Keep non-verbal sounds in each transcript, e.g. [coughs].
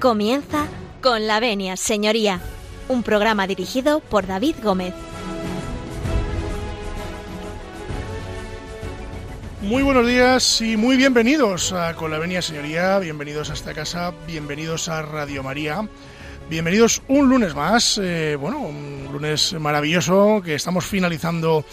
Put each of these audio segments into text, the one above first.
Comienza con la venia, señoría, un programa dirigido por David Gómez. Muy buenos días y muy bienvenidos a Con la Venia Señoría, bienvenidos a esta casa, bienvenidos a Radio María, bienvenidos un lunes más, eh, bueno, un lunes maravilloso que estamos finalizando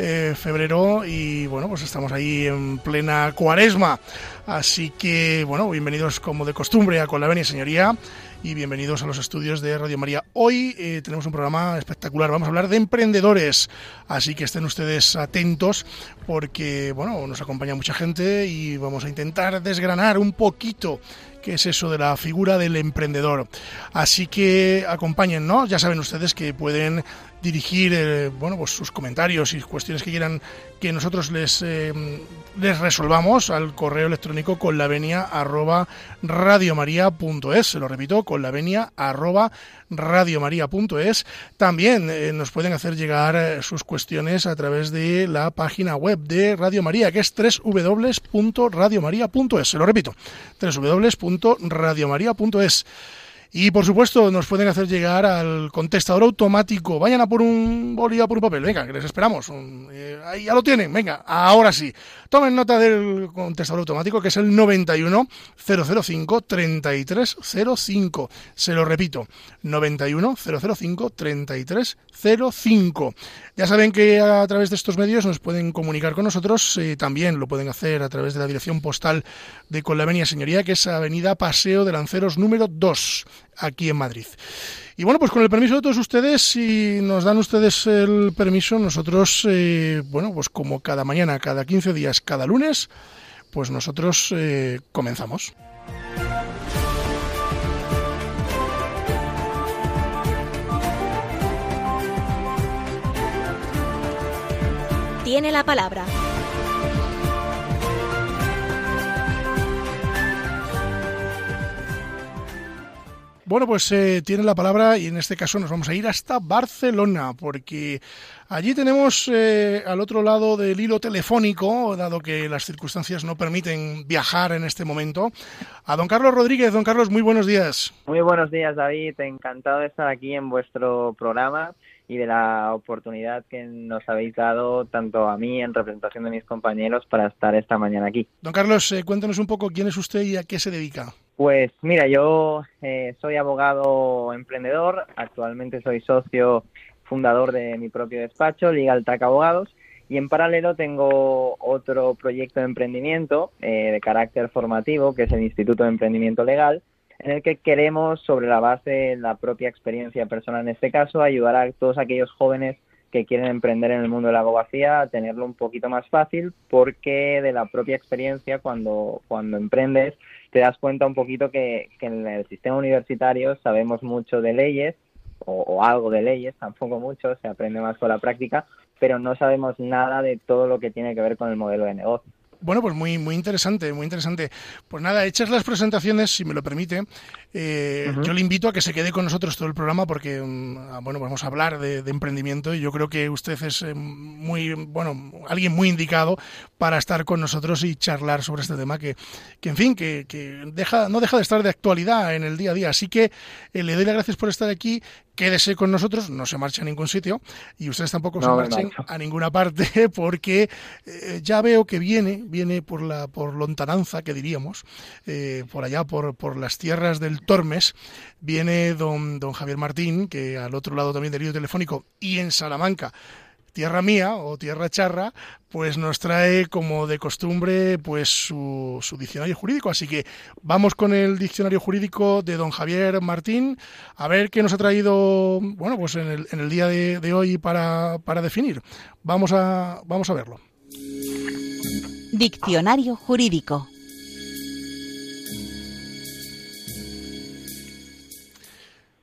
eh, febrero y bueno, pues estamos ahí en plena cuaresma, así que bueno, bienvenidos como de costumbre a Con la Venia Señoría y bienvenidos a los estudios de Radio María. Hoy eh, tenemos un programa espectacular, vamos a hablar de emprendedores, así que estén ustedes atentos porque bueno, nos acompaña mucha gente y vamos a intentar desgranar un poquito qué es eso de la figura del emprendedor. Así que acompáñennos, ya saben ustedes que pueden dirigir eh, bueno, pues sus comentarios y cuestiones que quieran que nosotros les, eh, les resolvamos al correo electrónico con la venia. Se lo repito, con la venia. También eh, nos pueden hacer llegar sus cuestiones a través de la página web de Radio María, que es www.radiomaria.es. Se lo repito, www.radiomaria.es. Y por supuesto, nos pueden hacer llegar al contestador automático. Vayan a por un a por un papel. Venga, que les esperamos. Eh, ahí ya lo tienen. Venga, ahora sí. Tomen nota del contestador automático, que es el 91 005 3305. Se lo repito, 91 005 3305. Ya saben que a través de estos medios nos pueden comunicar con nosotros. Eh, también lo pueden hacer a través de la dirección postal de Conlavenia Señoría, que es Avenida Paseo de Lanceros número 2 aquí en Madrid. Y bueno, pues con el permiso de todos ustedes, si nos dan ustedes el permiso, nosotros, eh, bueno, pues como cada mañana, cada 15 días, cada lunes, pues nosotros eh, comenzamos. Tiene la palabra. Bueno, pues eh, tiene la palabra y en este caso nos vamos a ir hasta Barcelona, porque allí tenemos eh, al otro lado del hilo telefónico, dado que las circunstancias no permiten viajar en este momento, a don Carlos Rodríguez. Don Carlos, muy buenos días. Muy buenos días, David. Encantado de estar aquí en vuestro programa y de la oportunidad que nos habéis dado tanto a mí en representación de mis compañeros para estar esta mañana aquí. Don Carlos, eh, cuéntanos un poco quién es usted y a qué se dedica. Pues mira, yo eh, soy abogado emprendedor, actualmente soy socio fundador de mi propio despacho, Legal Track Abogados, y en paralelo tengo otro proyecto de emprendimiento eh, de carácter formativo, que es el Instituto de Emprendimiento Legal, en el que queremos, sobre la base de la propia experiencia personal en este caso, ayudar a todos aquellos jóvenes que quieren emprender en el mundo de la abogacía a tenerlo un poquito más fácil porque de la propia experiencia cuando, cuando emprendes te das cuenta un poquito que, en el sistema universitario sabemos mucho de leyes o, o, algo de leyes, tampoco mucho, se aprende más con la práctica, pero no sabemos nada de todo lo que tiene que ver con el modelo de negocio. Bueno, pues muy, muy interesante, muy interesante. Pues nada, hechas las presentaciones, si me lo permite, eh, yo le invito a que se quede con nosotros todo el programa porque, mm, bueno, vamos a hablar de, emprendimiento y yo creo que usted es eh, muy, bueno, alguien muy indicado para estar con nosotros y charlar sobre este tema que, que en fin, que, que deja, no deja de estar de actualidad en el día a día. Así que eh, le doy las gracias por estar aquí quédese con nosotros, no se marche a ningún sitio y ustedes tampoco se marchen a ninguna parte [laughs] porque eh, ya veo que viene, viene por la por lontananza que diríamos, eh, por allá por, por las tierras del Tormes, viene don, don Javier Martín, que al otro lado también del río telefónico y en Salamanca tierra mía o tierra charra, pues nos trae como de costumbre pues su, su, diccionario jurídico. Así que vamos con el diccionario jurídico de don Javier Martín a ver qué nos ha traído, bueno, pues en el, en el día de, de hoy para, para definir. Vamos a, vamos a verlo. Diccionario jurídico.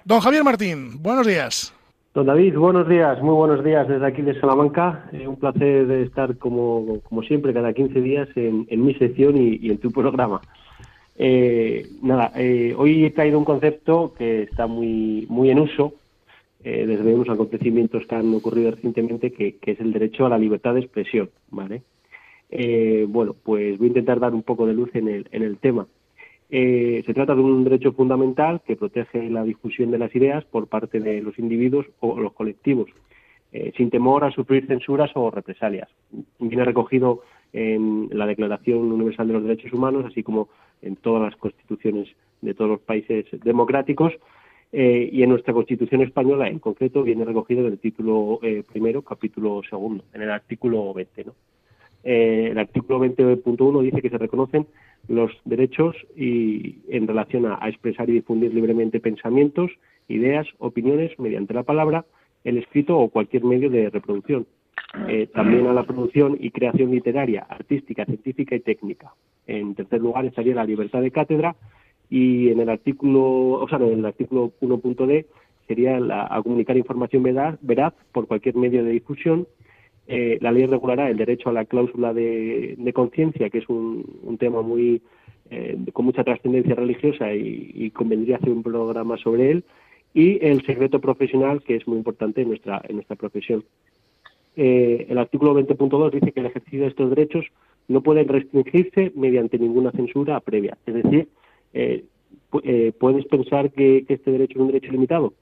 Don Javier Martín, buenos días. Don David, buenos días, muy buenos días desde aquí de Salamanca. Eh, un placer estar como, siempre cada 15 días en, mi sección y, en tu programa. Eh, nada, eh, hoy he traído un concepto que está muy, muy en uso eh, desde unos acontecimientos que han ocurrido recientemente, que, que, es el derecho a la libertad de expresión. ¿vale? Bueno, pues voy a intentar dar un poco de luz en el, en el tema. Eh, se trata de un derecho fundamental que protege la difusión de las ideas por parte de los individuos o los colectivos, eh, sin temor a sufrir censuras o represalias. Viene recogido en la Declaración Universal de los Derechos Humanos, así como en todas las constituciones de todos los países democráticos, eh, y en nuestra Constitución española, en concreto, viene recogido en el título primero, capítulo segundo, en el artículo 20. ¿no? el artículo 20.1 dice que se reconocen los derechos y en relación a, expresar y difundir libremente pensamientos, ideas, opiniones mediante la palabra, el escrito o cualquier medio de reproducción. Eh, también a la producción y creación literaria, artística, científica y técnica. En tercer lugar estaría la libertad de cátedra y en el artículo, o sea, en el artículo 1.d sería la, a comunicar información veraz, veraz por cualquier medio de difusión eh, la ley regulará el derecho a la cláusula de, conciencia, que es un, tema muy eh, con mucha trascendencia religiosa y, convendría hacer un programa sobre él, y el secreto profesional, que es muy importante en nuestra, en nuestra profesión. Eh, el artículo 20.2 dice que el ejercicio de estos derechos no puede restringirse mediante ninguna censura previa. Es decir, puedes pensar que, este derecho es un derecho limitado.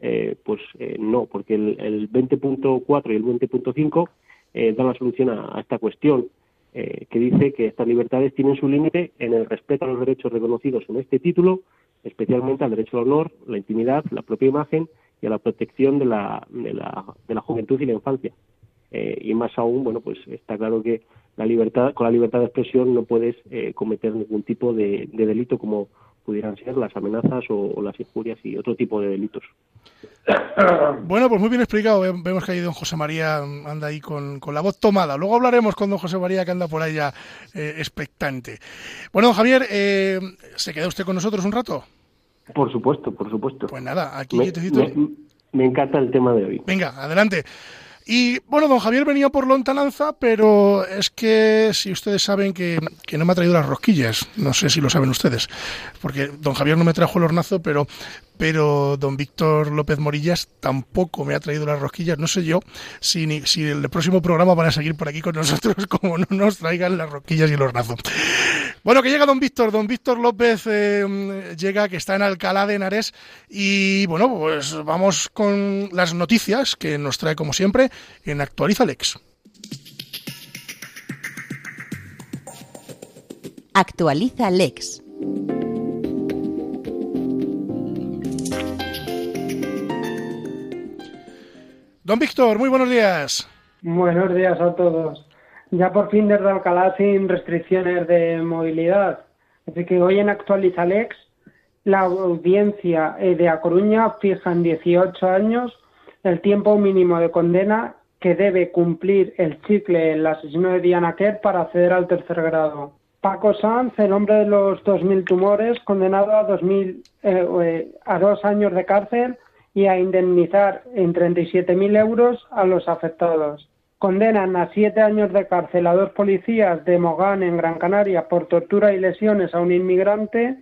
Eh, pues eh, no, porque el, 20.4 y el 20.5 eh, dan la solución a, esta cuestión, que dice que estas libertades tienen su límite en el respeto a los derechos reconocidos en este título, especialmente al derecho al honor, la intimidad, la propia imagen y a la protección de la, de la, de la juventud y la infancia. y más aún, bueno, pues está claro que la libertad, con la libertad de expresión no puedes cometer ningún tipo de delito como pudieran ser las amenazas o, las injurias y otro tipo de delitos. [coughs] Bueno, pues muy bien explicado. Vemos que ahí don José María anda ahí con, la voz tomada. Luego hablaremos con don José María que anda por ya eh, expectante. Bueno, don Javier, eh, ¿se queda usted con nosotros un rato? Por supuesto, por supuesto. Pues nada, aquí me, me encanta el tema de hoy. Venga, adelante. Y bueno, don Javier venía por lontananza, pero es que si ustedes saben que, no me ha traído las rosquillas, no sé si lo saben ustedes, porque don Javier no me trajo el hornazo, pero, pero don Víctor López Morillas tampoco me ha traído las rosquillas. No sé yo si, si el próximo programa van a seguir por aquí con [laughs] nosotros como no nos traigan las rosquillas y el hornazo. Bueno, que llega don Víctor, don Víctor López eh, llega, que está en Alcalá de Henares y bueno, pues vamos con las noticias que nos trae como siempre en Actualiza Lex. Actualiza Lex. Don Víctor, muy buenos días. Buenos días a todos ya por fin desde Alcalá sin restricciones de movilidad. Así que hoy en Actualizalex la audiencia eh, de A Coruña fija en 18 años el tiempo mínimo de condena que debe cumplir el chicle el asesino de Diana Kerr para acceder al tercer grado. Paco Sanz, el hombre de los 2.000 tumores, condenado a, 2000, eh, eh, a dos años de cárcel y a indemnizar en 37.000 euros a los afectados. Condenan a siete años de cárcel a dos policías de Mogán, en Gran Canaria, por tortura y lesiones a un inmigrante.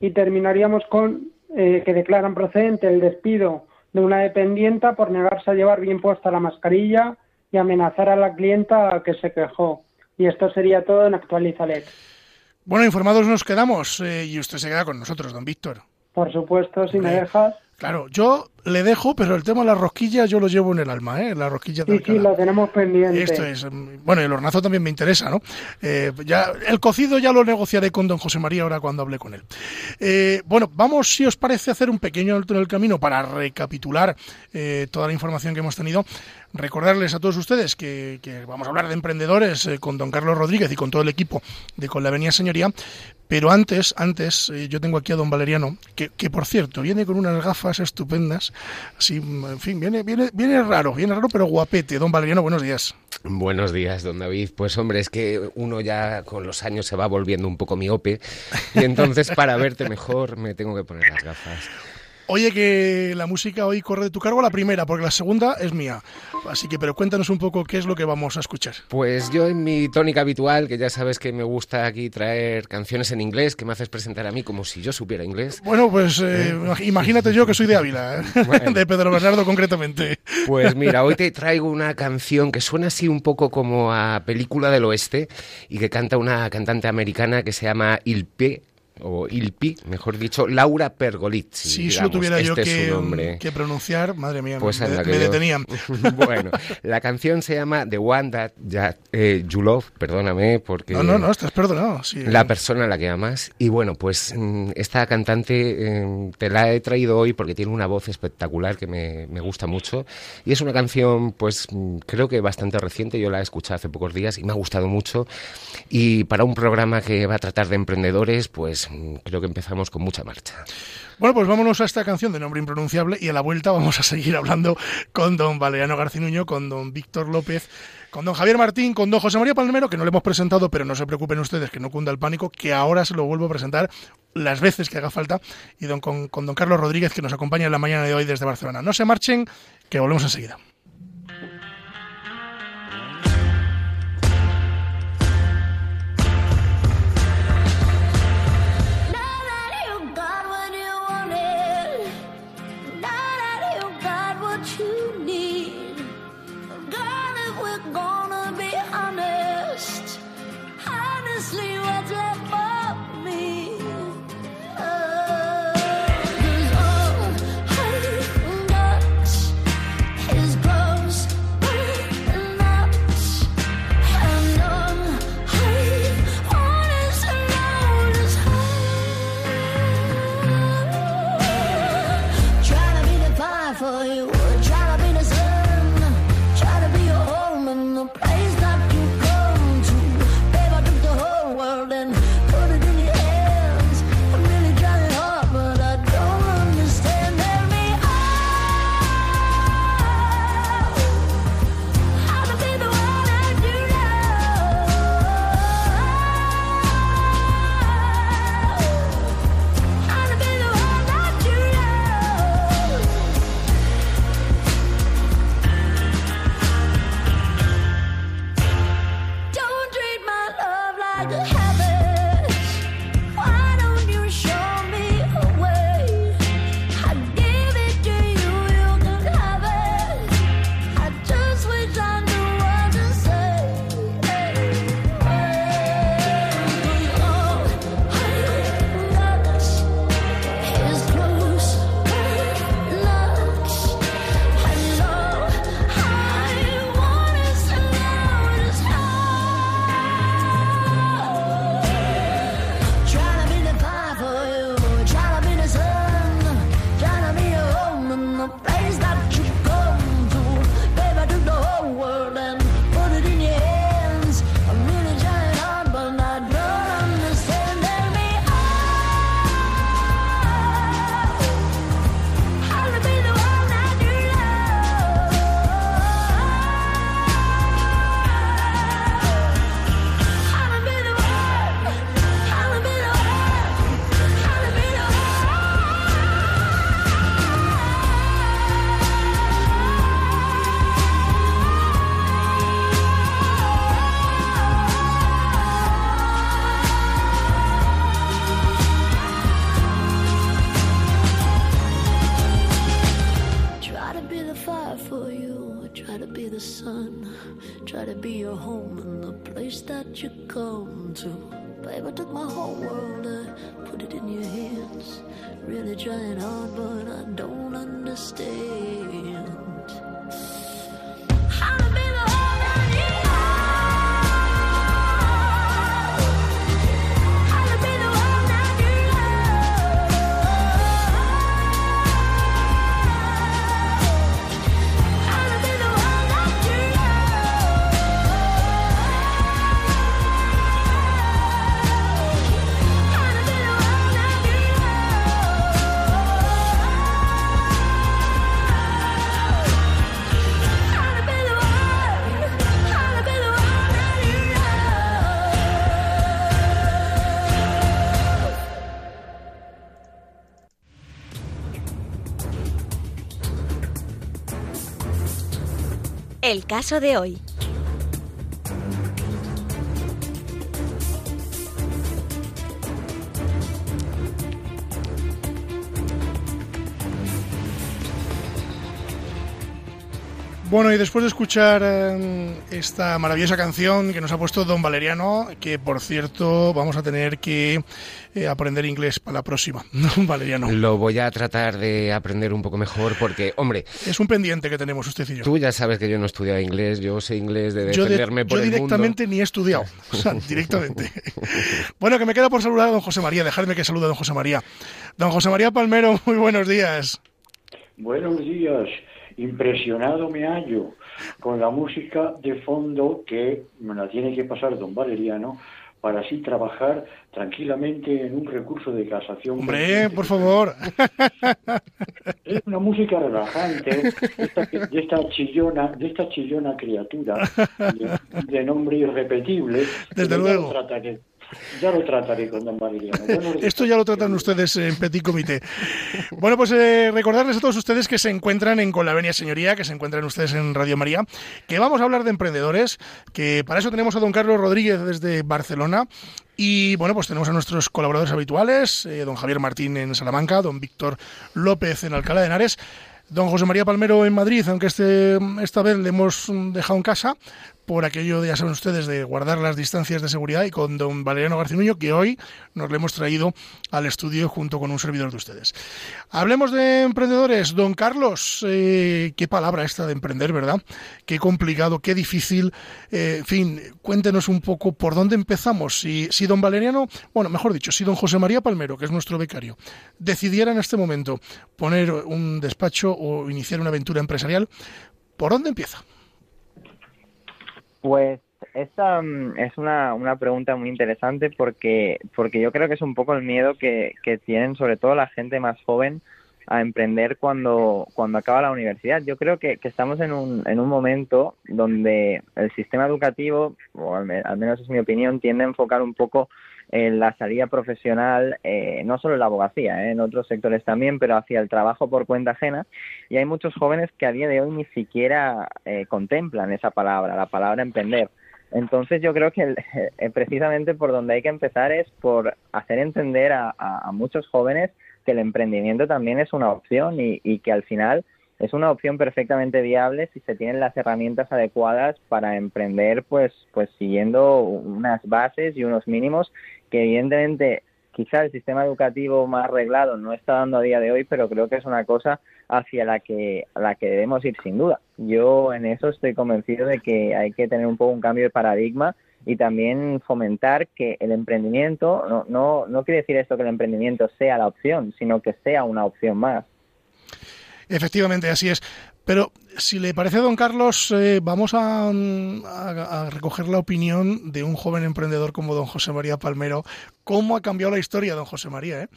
Y terminaríamos con eh, que declaran procedente el despido de una dependienta por negarse a llevar bien puesta la mascarilla y amenazar a la clienta que se quejó. Y esto sería todo en Actualizalex. Bueno, informados nos quedamos eh, y usted se queda con nosotros, don Víctor. Por supuesto, si me dejas. Claro, yo le dejo, pero el tema de las rosquillas yo lo llevo en el alma, ¿eh? La rosquilla de Sí, sí, lo tenemos pendiente. Esto es. Mm, bueno, el hornazo también me interesa, ¿no? Eh, ya, el cocido ya lo negociaré con don José María ahora cuando hable con él. Eh, bueno, vamos, si os parece, hacer un pequeño alto en el camino para recapitular eh, toda la información que hemos tenido. Recordarles a todos ustedes que, vamos a hablar de emprendedores con don Carlos Rodríguez y con todo el equipo de Con la Avenida Señoría, pero antes, antes, yo tengo aquí a don Valeriano, que, que, por cierto viene con unas gafas estupendas, así en fin, viene, viene, viene raro, viene raro, pero guapete. Don Valeriano, buenos días. Buenos días, don David. Pues hombre, es que uno ya con los años se va volviendo un poco miope y entonces para verte mejor me tengo que poner las gafas. Oye, que la música hoy corre de tu cargo la primera, porque la segunda es mía. Así que, pero cuéntanos un poco qué es lo que vamos a escuchar. Pues yo en mi tónica habitual, que ya sabes que me gusta aquí traer canciones en inglés, que me haces presentar a mí como si yo supiera inglés. Bueno, pues eh, ¿Eh? imagínate yo que soy de Ávila, ¿eh? [laughs] de Pedro Bernardo concretamente. Pues [laughs] mira, hoy te traigo una canción que suena así un poco como a película del oeste y que canta una cantante americana que se llama Il P o Ilpi, mejor dicho, Laura Pergolizzi. Si eso tuviera yo este que, que, pronunciar, madre mía, pues me, me detenían. [laughs] bueno, la canción se llama The One That eh, You Love, perdóname, porque... No, no, no, estás perdonado. La persona a la que amas. Y bueno, pues mm, esta cantante em, te la he traído hoy porque tiene una voz espectacular que me, me gusta mucho. Y es una canción, pues mm, creo que bastante reciente, yo la he escuchado hace pocos días y me ha gustado mucho. Y para un programa que va a tratar de emprendedores, pues mm, creo que empezamos con mucha marcha. Bueno, pues vámonos a esta canción de nombre impronunciable y a la vuelta vamos a seguir hablando con don Valeriano Garcinuño, con don Víctor López, con don Javier Martín, con don José María Palmero, que no le hemos presentado, pero no se preocupen ustedes que no cunda el pánico, que ahora se lo vuelvo a presentar las veces que haga falta, y con don Carlos Rodríguez, que nos acompaña en la mañana de hoy desde Barcelona. No se marchen, que volvemos enseguida. but I don't understand. El caso de hoy. Bueno, y después de escuchar eh, esta maravillosa canción que nos ha puesto Don Valeriano, que por cierto vamos a tener que eh, aprender inglés para la próxima, [laughs] Don Valeriano. Lo voy a tratar de aprender un poco mejor porque, hombre... Es un pendiente que tenemos usted y yo. Tú ya sabes que yo no he estudiado inglés, yo sé inglés de defenderme por yo el directamente ni he estudiado, [laughs] o sea, directamente. [laughs] bueno, que me queda por saludar a don José María, dejadme que salude a don José María. Don José María Palmero, muy buenos días. Buenos días impresionado me hallo con la música de fondo que me la tiene que pasar don Valeriano para así trabajar tranquilamente en un recurso de casación. Hombre, por favor. [laughs] Es una música relajante de esta, chillona, de esta chillona criatura de, nombre irrepetible. Desde luego. Ya lo trataré con don Valeriano. Esto ya lo tratan ustedes en Petit Comité. Bueno, pues eh, recordarles a todos ustedes que se encuentran en Con la Venia Señoría, que se encuentran ustedes en Radio María, que vamos a hablar de emprendedores, que para eso tenemos a don Carlos Rodríguez desde Barcelona, y bueno, pues tenemos a nuestros colaboradores habituales, eh, don Javier Martín en Salamanca, don Víctor López en Alcalá de Henares, don José María Palmero en Madrid, aunque este, esta vez le hemos dejado en casa, por aquello, ya saben ustedes, de guardar las distancias de seguridad y con don Valeriano Garcinuño, que hoy nos le hemos traído al estudio junto con un servidor de ustedes. Hablemos de emprendedores. Don Carlos, eh, qué palabra esta de emprender, ¿verdad? Qué complicado, qué difícil. Eh, en fin, cuéntenos un poco por dónde empezamos. Si, si don Valeriano, bueno, mejor dicho, si don José María Palmero, que es nuestro becario, decidiera en este momento poner un despacho o iniciar una aventura empresarial, ¿por dónde empieza? Pues esta mm, es una, una pregunta muy interesante porque, porque yo creo que es un poco el miedo que, que tienen sobre todo la gente más joven a emprender cuando, cuando acaba la universidad. Yo creo que, estamos en un, en un momento donde el sistema educativo, o al, menos es mi opinión, tiende a enfocar un poco en la salida profesional, eh, no solo en la abogacía, eh, en otros sectores también, pero hacia el trabajo por cuenta ajena. Y hay muchos jóvenes que a día de hoy ni siquiera eh, contemplan esa palabra, la palabra emprender. Entonces yo creo que [laughs] precisamente por donde hay que empezar es por hacer entender a, muchos jóvenes que el emprendimiento también es una opción y que al final es una opción perfectamente viable si se tienen las herramientas adecuadas para emprender pues pues siguiendo unas bases y unos mínimos que evidentemente quizá el sistema educativo más arreglado no está dando a día de hoy, pero creo que es una cosa hacia la que, la que debemos ir sin duda. Yo en eso estoy convencido de que hay que tener un poco un cambio de paradigma y también fomentar que el emprendimiento, no, no, no quiere decir esto que el emprendimiento sea la opción, sino que sea una opción más. Efectivamente, así es. Pero si le parece, don Carlos, eh, vamos a, a, recoger la opinión de un joven emprendedor como don José María Palmero. ¿Cómo ha cambiado la historia, don José María? Eh?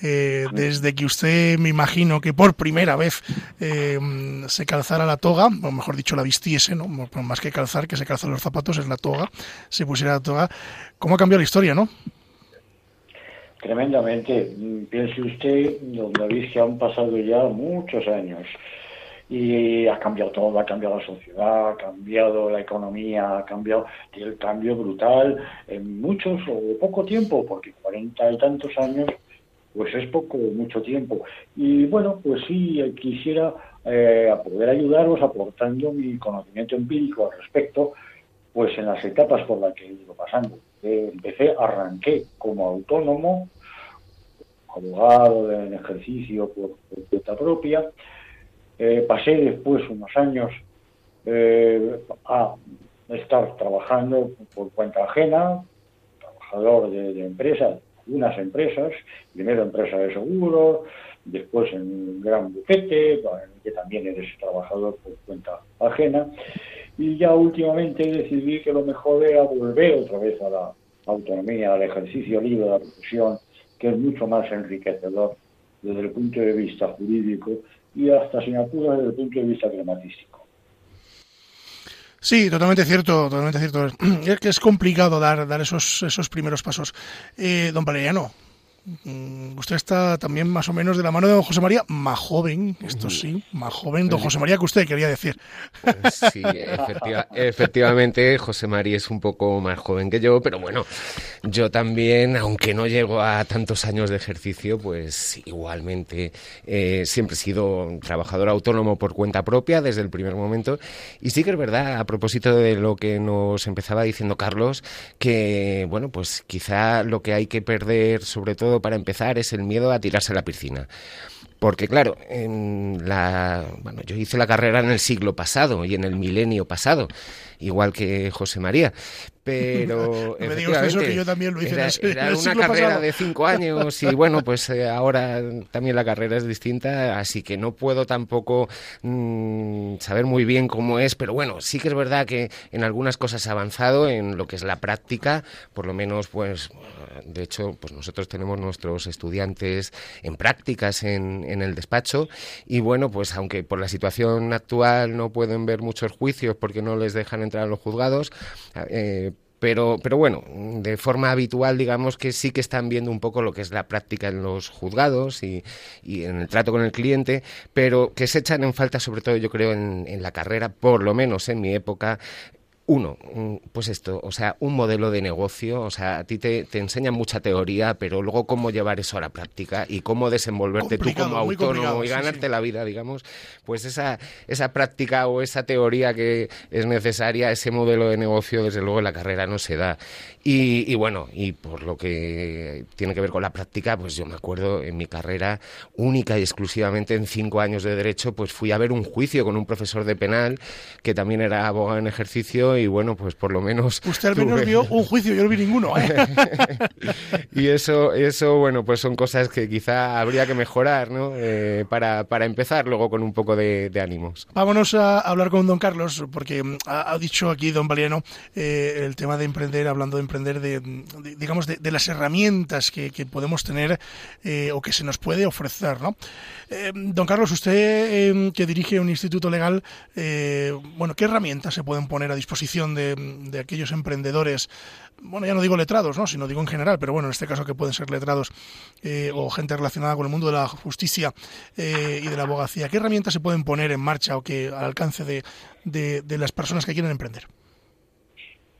Eh, desde que usted, me imagino que por primera vez se calzara la toga, o mejor dicho, la vistiese, ¿no? más que calzar, que se calzan los zapatos, es la toga, se pusiera la toga. ¿Cómo ha cambiado la historia, no? Tremendamente. Piense usted, don David, que han pasado ya muchos años y ha cambiado todo, ha cambiado la sociedad, ha cambiado la economía, ha cambiado el cambio brutal en muchos o poco tiempo, porque cuarenta y tantos años pues es poco mucho tiempo. Y bueno, pues sí, quisiera eh, poder ayudaros aportando mi conocimiento empírico al respecto, pues en las etapas por las que he ido pasando. Eh, empecé, arranqué como autónomo, abogado en ejercicio por, cuenta propia. Eh, pasé después unos años eh, a estar trabajando por cuenta ajena, trabajador de, empresas, unas empresas, primero empresa de seguros, después en un gran bufete, que también eres trabajador por cuenta ajena, y ya últimamente decidí que lo mejor era volver otra vez a la autonomía, al ejercicio libre de la profesión, que es mucho más enriquecedor desde el punto de vista jurídico y hasta sin apuros desde el punto de vista gramatístico. Sí, totalmente cierto, totalmente cierto. [clears throat] Es que es complicado dar, dar esos, esos primeros pasos. Eh, don Valeriano, usted está también más o menos de la mano de don José María, más joven, esto sí, más joven, don José María que usted quería decir. Pues sí, efectivamente, José María es un poco más joven que yo, pero bueno, yo también, aunque no llego a tantos años de ejercicio, pues igualmente eh, siempre he sido trabajador autónomo por cuenta propia desde el primer momento. Y sí que es verdad, a propósito de lo que nos empezaba diciendo Carlos, que bueno, pues quizá lo que hay que perder sobre todo para empezar es el miedo a tirarse a la piscina. Porque claro, en bueno, yo hice la carrera en el siglo pasado y en el milenio pasado, igual que José María pero [laughs] eso que yo también lo hice era, [laughs] una carrera de cinco años y bueno pues eh, ahora también la carrera es distinta así que no puedo tampoco mm, saber muy bien cómo es pero bueno sí que es verdad que en algunas cosas ha avanzado en lo que es la práctica por lo menos pues de hecho pues nosotros tenemos nuestros estudiantes en prácticas en, en el despacho y bueno pues aunque por la situación actual no pueden ver muchos juicios porque no les dejan entrar a los juzgados eh, pero, pero bueno, de forma habitual, digamos que sí que están viendo un poco lo que es la práctica en los juzgados y, y en el trato con el cliente, pero que se echan en falta, sobre todo yo creo, en, en la carrera, por lo menos en mi época, uno, pues esto, o sea, un modelo de negocio, o sea, a ti te, te enseñan mucha teoría, pero luego cómo llevar eso a la práctica y cómo desenvolverte tú como autónomo y ganarte la vida, digamos, pues esa, esa práctica o esa teoría que es necesaria, ese modelo de negocio, desde luego en la carrera no se da. Y, y bueno, y por lo que tiene que ver con la práctica, pues yo me acuerdo en mi carrera única y exclusivamente en cinco años de derecho, pues fui a ver un juicio con un profesor de penal que también era abogado en ejercicio y bueno, pues por lo menos... Usted al menos vio un juicio, yo no vi ninguno. ¿eh? [laughs] y eso, eso, bueno, pues son cosas que quizá habría que mejorar, ¿no? Eh, para, para, empezar luego con un poco de, ánimos. Vámonos a hablar con don Carlos, porque mm, ha, dicho aquí don Valiano eh, el tema de emprender, hablando de emprender, de, digamos, de, las herramientas que, que podemos tener o que se nos puede ofrecer, ¿no? don Carlos, usted que dirige un instituto legal, bueno, ¿qué herramientas se pueden poner a disposición de, aquellos emprendedores, bueno, ya no digo letrados, ¿no? sino digo en general, pero bueno, en este caso que pueden ser letrados eh, o gente relacionada con el mundo de la justicia eh, y de la abogacía, ¿qué herramientas se pueden poner en marcha o que al alcance de, de, las personas que quieren emprender?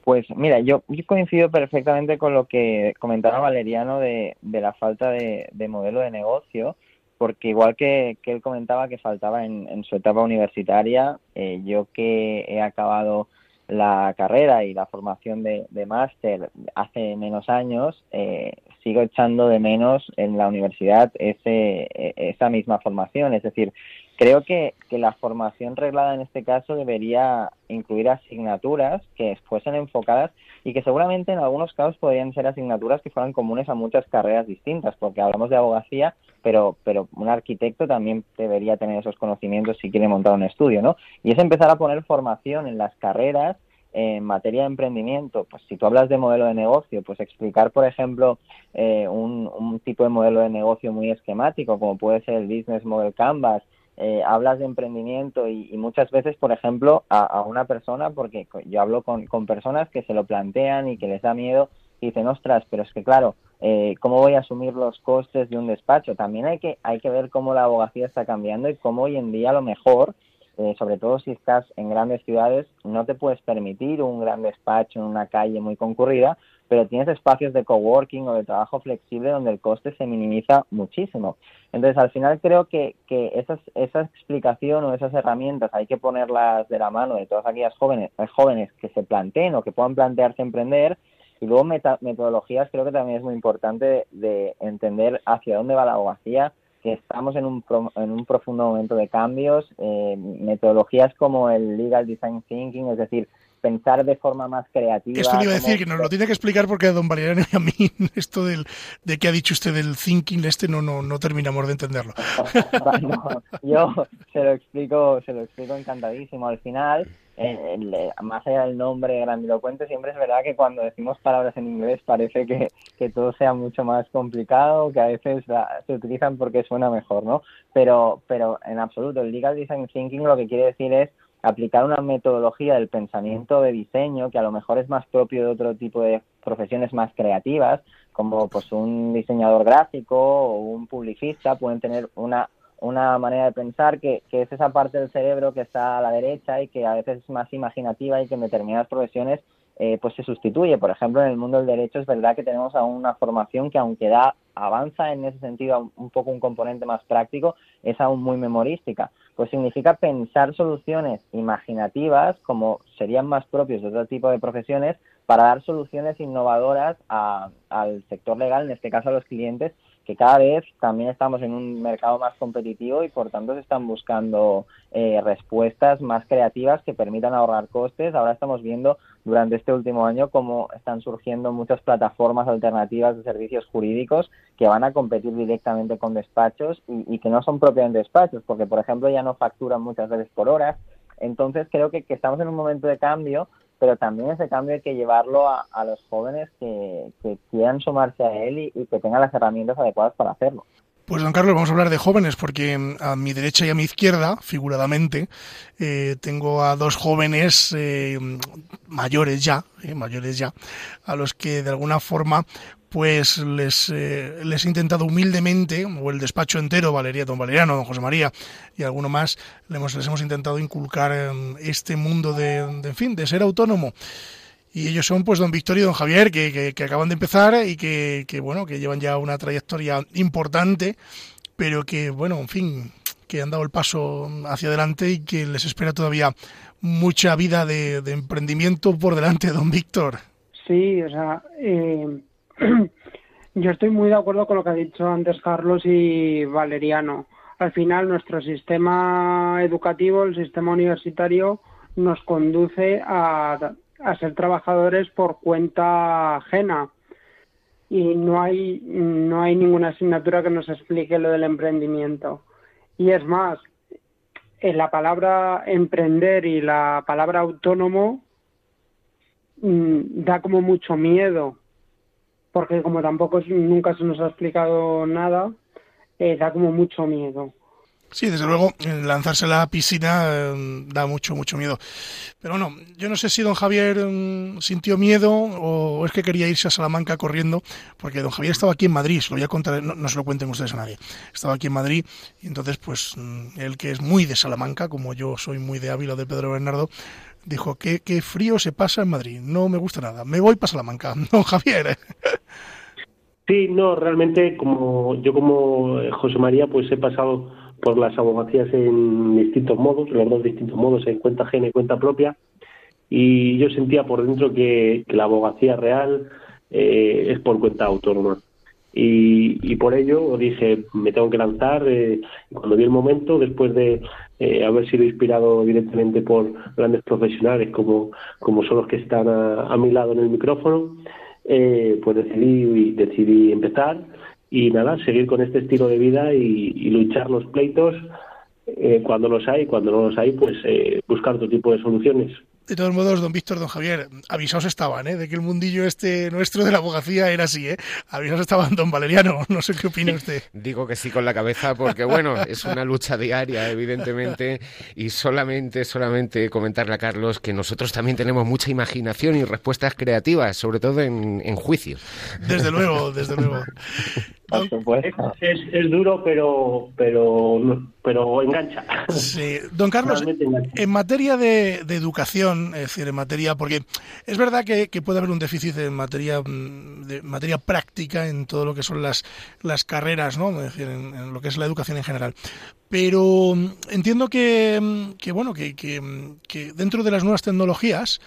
Pues mira, yo, coincido perfectamente con lo que comentaba Valeriano de, de la falta de, modelo de negocio porque igual que, que, él comentaba que faltaba en, en su etapa universitaria, eh, yo que he acabado la carrera y la formación de, máster hace menos años, eh, sigo echando de menos en la universidad ese, e, esa misma formación. Es decir, creo que, que la formación reglada en este caso debería incluir asignaturas que fuesen enfocadas y que seguramente en algunos casos podrían ser asignaturas que fueran comunes a muchas carreras distintas, porque hablamos de abogacía, pero, pero un arquitecto también debería tener esos conocimientos si quiere montar un estudio, ¿no? Y es empezar a poner formación en las carreras en materia de emprendimiento, pues si tú hablas de modelo de negocio, pues explicar, por ejemplo, eh, un, un, tipo de modelo de negocio muy esquemático, como puede ser el Business Model Canvas, eh, hablas de emprendimiento y, muchas veces, por ejemplo, a, una persona, porque yo hablo con, con, personas que se lo plantean y que les da miedo y dicen, ostras, pero es que claro, eh, ¿cómo voy a asumir los costes de un despacho? También hay que, hay que ver cómo la abogacía está cambiando y cómo hoy en día lo mejor eh, sobre todo si estás en grandes ciudades, no te puedes permitir un gran despacho en una calle muy concurrida, pero tienes espacios de coworking o de trabajo flexible donde el coste se minimiza muchísimo. Entonces, al final creo que, que esas, esa explicación o esas herramientas hay que ponerlas de la mano de todas aquellas jóvenes, jóvenes que se planteen o que puedan plantearse emprender. Y luego metodologías creo que también es muy importante de entender hacia dónde va la abogacía, que estamos en un, en un profundo momento de cambios, eh, metodologías como el legal design thinking, es decir, pensar de forma más creativa. Esto le iba a decir, que nos lo tiene que explicar porque a don Valeriano y a mí [laughs] esto del, de que ha dicho usted del thinking este no, no, no terminamos de entenderlo. [laughs] yo se lo explico, se lo explico encantadísimo. Al final, más allá del nombre grandilocuente, siempre es verdad que cuando decimos palabras en inglés parece que, que todo sea mucho más complicado, que a veces se utilizan porque suena mejor, ¿no? Pero, pero en absoluto, el legal design thinking lo que quiere decir es aplicar una metodología del pensamiento de diseño que a lo mejor es más propio de otro tipo de profesiones más creativas, como pues un diseñador gráfico o un publicista pueden tener una una manera de pensar que, que, es esa parte del cerebro que está a la derecha y que a veces es más imaginativa y que en determinadas profesiones eh, pues se sustituye. Por ejemplo, en el mundo del derecho es verdad que tenemos aún una formación que aunque da avanza en ese sentido un poco un componente más práctico, es aún muy memorística. Pues significa pensar soluciones imaginativas como serían más propios de otro tipo de profesiones para dar soluciones innovadoras al sector legal, en este caso a los clientes, que cada vez también estamos en un mercado más competitivo y por tanto se están buscando eh, respuestas más creativas que permitan ahorrar costes. Ahora estamos viendo durante este último año cómo están surgiendo muchas plataformas alternativas de servicios jurídicos que van a competir directamente con despachos y, que no son propiamente despachos, porque por ejemplo ya no facturan muchas veces por horas. Entonces creo que estamos en un momento de cambio pero también ese cambio hay que llevarlo a, los jóvenes que, quieran sumarse a él y, que tengan las herramientas adecuadas para hacerlo. Pues don Carlos, vamos a hablar de jóvenes, porque mm, a mi derecha y a mi izquierda, figuradamente, eh, tengo a dos jóvenes eh, mayores ya, eh, mayores ya, a los que de alguna forma pues les, eh, les he intentado humildemente, o el despacho entero, Valeria, don Valeriano, don José María y alguno más, les hemos, intentado inculcar este mundo de, en fin, de ser autónomo. Y ellos son pues don Víctor y don Javier, que, que, acaban de empezar y que, que, bueno, que llevan ya una trayectoria importante, pero que, bueno, en fin, que han dado el paso hacia adelante y que les espera todavía mucha vida de, de emprendimiento por delante, don Víctor. Sí, o sea, eh, [clears throat] Yo estoy muy de acuerdo con lo que ha dicho antes Carlos y Valeriano. Al final, nuestro sistema educativo, el sistema universitario, nos conduce a, ser trabajadores por cuenta ajena y no hay no hay ninguna asignatura que nos explique lo del emprendimiento. Y es más, en la palabra emprender y la palabra autónomo mm, da como mucho miedo porque como tampoco nunca se nos ha explicado nada, eh, da como mucho miedo. Sí, desde luego, lanzarse a la piscina eh, da mucho, mucho miedo. Pero bueno, yo no sé si don Javier mm, sintió miedo o es que quería irse a Salamanca corriendo, porque don Javier estaba aquí en Madrid, se lo voy a contar, no, se lo cuenten ustedes a nadie. Estaba aquí en Madrid y entonces, pues, mm, él que es muy de Salamanca, como yo soy muy de Ávila de Pedro Bernardo, dijo que, qué frío se pasa en Madrid, no me gusta nada, me voy para Salamanca, [laughs] don Javier. Sí, no, realmente como yo como José María pues he pasado por las abogacías en distintos modos, los dos distintos modos, en cuenta ajena y cuenta propia, y yo sentía por dentro que, la abogacía real eh, es por cuenta autónoma. Y, por ello dije, me tengo que lanzar. Eh, cuando vi el momento, después de eh, haber sido inspirado directamente por grandes profesionales como, como son los que están a, mi lado en el micrófono, eh, pues decidí, decidí empezar y nada, seguir con este estilo de vida y, y luchar los pleitos cuando los hay, cuando no los hay, pues buscar otro tipo de soluciones. De todos modos, don Víctor, don Javier, avisados estaban, ¿eh? De que el mundillo este nuestro de la abogacía era así, ¿eh? Avisados estaban, don Valeriano. [laughs] No sé qué opina usted. Digo que sí con la cabeza porque, bueno, es una lucha diaria, evidentemente, y solamente, solamente comentarle a Carlos que nosotros también tenemos mucha imaginación y respuestas creativas, sobre todo en, en juicio. Desde luego, desde luego. [laughs] Es, duro, pero, pero, pero engancha. Sí. Don Carlos, en materia de, educación, es decir, en materia, porque es verdad que, puede haber un déficit en materia mm, de materia práctica en todo lo que son las, las carreras, ¿no? Es decir, en lo que es la educación en general pero mm, entiendo que, mm, que bueno que, que, dentro de las nuevas tecnologías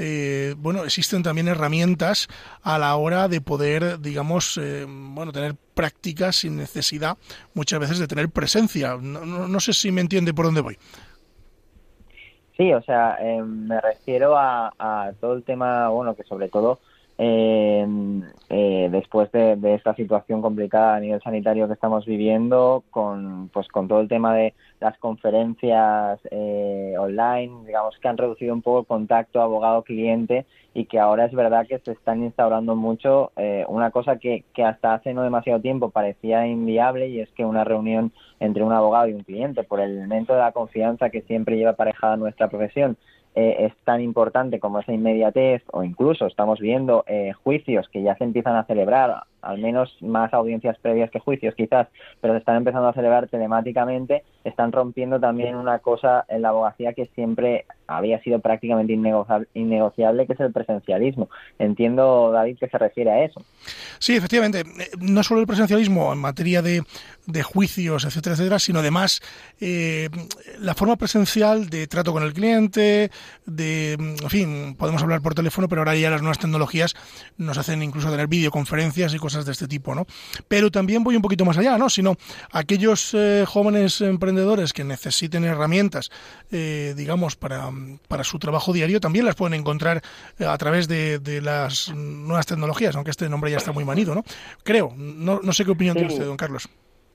eh, bueno existen también herramientas a la hora de poder digamos eh, bueno tener prácticas sin necesidad muchas veces de tener presencia. No, no, sé si me entiende por dónde voy. Sí o sea eh, me refiero a, a todo el tema bueno que sobre todo eh, eh, después de, esta situación complicada a nivel sanitario que estamos viviendo, con, pues, con todo el tema de las conferencias eh, online, digamos que han reducido un poco el contacto abogado-cliente y que ahora es verdad que se están instaurando mucho eh, una cosa que, que hasta hace no demasiado tiempo parecía inviable y es que una reunión entre un abogado y un cliente, por el elemento de la confianza que siempre lleva aparejada nuestra profesión, eh, es tan importante como esa inmediatez o incluso estamos viendo eh, juicios que ya se empiezan a celebrar, al menos más audiencias previas que juicios quizás, pero se están empezando a celebrar telemáticamente, están rompiendo también una cosa en la abogacía que siempre había sido prácticamente innegociable, que es el presencialismo. Entiendo, David, que se refiere a eso. Sí, efectivamente. Eh, no solo el presencialismo en materia de, de juicios, etcétera, etcétera, sino además eh, la forma presencial de trato con el cliente, de, en fin, podemos hablar por teléfono, pero ahora ya las nuevas tecnologías nos hacen incluso tener videoconferencias y cosas de este tipo, ¿no? Pero también voy un poquito más allá, ¿no? Sino aquellos eh, jóvenes emprendedores que necesiten herramientas, digamos, para para su trabajo diario también las pueden encontrar eh, a través de, las nuevas tecnologías, aunque este nombre ya está muy manido, ¿no? Creo, no, no sé qué opinión tiene usted, don Carlos.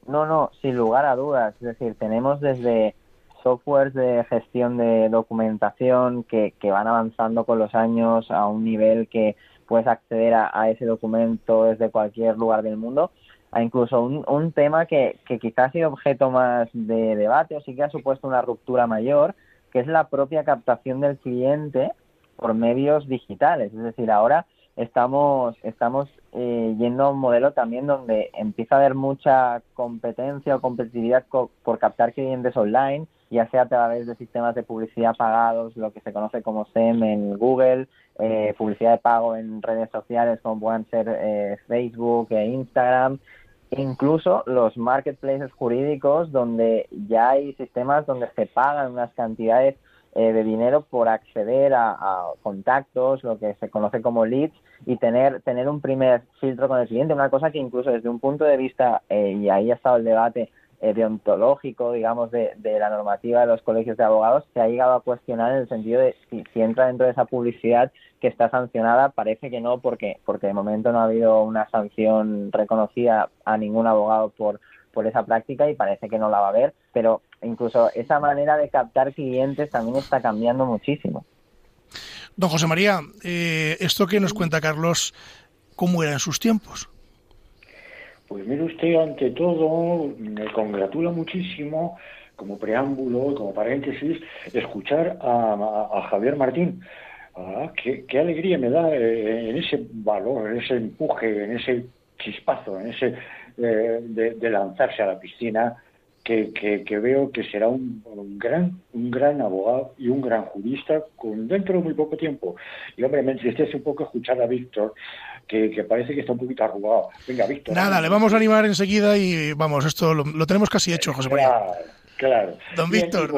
No, no, sin lugar a dudas. Es decir, tenemos desde softwares de gestión de documentación que, que van avanzando con los años a un nivel que puedes acceder a, ese documento desde cualquier lugar del mundo, a incluso un, un tema que, que quizás ha sido objeto más de debate o sí que ha supuesto una ruptura mayor, que es la propia captación del cliente por medios digitales. Es decir, ahora estamos, estamos eh, yendo a un modelo también donde empieza a haber mucha competencia o competitividad por captar clientes online, ya sea a través de sistemas de publicidad pagados, lo que se conoce como SEM en Google, eh, publicidad de pago en redes sociales como puedan ser eh, Facebook e Instagram, incluso los marketplaces jurídicos donde ya hay sistemas donde se pagan unas cantidades eh, de dinero por acceder a, contactos, lo que se conoce como leads, y tener, tener un primer filtro con el cliente, una cosa que incluso desde un punto de vista, eh, y ahí ha estado el debate deontológico, digamos, de, la normativa de los colegios de abogados, se ha llegado a cuestionar en el sentido de si, entra dentro de esa publicidad que está sancionada, parece que no, porque, porque de momento no ha habido una sanción reconocida a ningún abogado por, por esa práctica y parece que no la va a haber, pero incluso esa manera de captar clientes también está cambiando muchísimo. Don José María, eh, esto que nos cuenta Carlos, ¿cómo era en sus tiempos? Pues mire usted, ante todo, me congratula muchísimo, como preámbulo, como paréntesis, escuchar a, Javier Martín. Ah, qué, alegría me da eh, en ese valor, en ese empuje, en ese chispazo, en ese eh, de, lanzarse a la piscina, que, que, veo que será un, gran un gran abogado y un gran jurista con dentro de muy poco tiempo. Y hombre, me entristece un poco escuchar a Víctor, que, parece que está un poquito arrugado. Venga, Víctor. Nada, le vamos a animar enseguida y vamos, esto lo, tenemos casi hecho, José María. Claro. Don Víctor.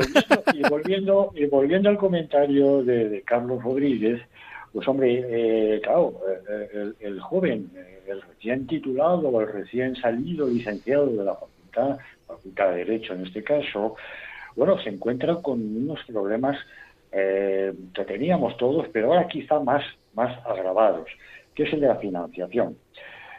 Y [laughs] volviendo, y volviendo, al comentario de, Carlos Rodríguez, pues hombre, eh, claro, eh, el, joven, eh, el recién titulado, o el recién salido licenciado de la facultad, facultad de Derecho en este caso, bueno, se encuentra con unos problemas que teníamos todos, pero ahora quizá más, más agravados que es el de la financiación.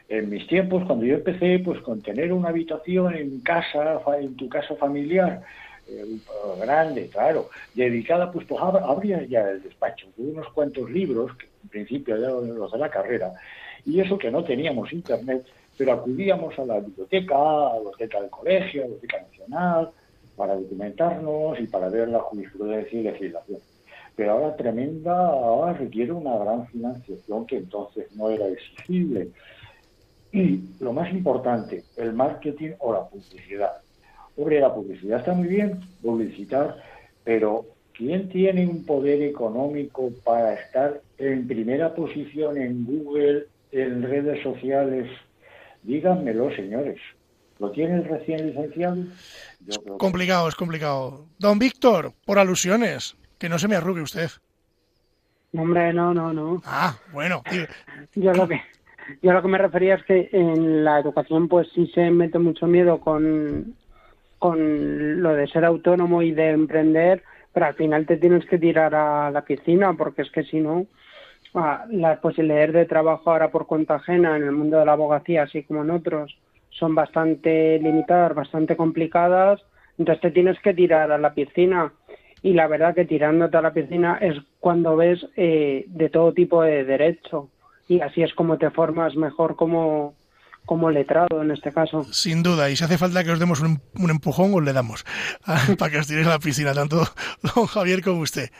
En mis tiempos, cuando yo empecé, pues con tener una habitación en casa, en tu casa familiar, eh, grande, claro, dedicada, pues, pues habría ya el despacho, con unos cuantos libros, que en principio eran los de la carrera, y eso que no teníamos internet, pero acudíamos a la biblioteca, a la biblioteca del colegio, a la biblioteca nacional, para documentarnos y para ver la jurisprudencia y legislación pero ahora tremenda, ahora requiere una gran financiación que entonces no era exigible. Y lo más importante, el marketing o la publicidad. Hombre, la publicidad está muy bien, publicitar, pero ¿quién tiene un poder económico para estar en primera posición en Google, en redes sociales? Díganmelo, señores. ¿Lo tiene el recién licenciado? es complicado, es complicado. Don Víctor, por alusiones, que no se me arrugue usted. Hombre, no, no, no. Ah, bueno. Yo lo que yo lo que me refería es que en la educación pues sí se mete mucho miedo con, con lo de ser autónomo y de emprender, pero al final te tienes que tirar a la piscina porque es que si no, las posibilidades de trabajo ahora por cuenta ajena en el mundo de la abogacía, así como en otros, son bastante limitadas, bastante complicadas, entonces te tienes que tirar a la piscina y la verdad que tirándote a la piscina es cuando ves eh, de todo tipo de derecho y así es como te formas mejor como, como letrado en este caso. Sin duda, y si hace falta que os demos un, empujón, os le damos [laughs] para que os tiréis a la piscina, tanto don Javier como usted.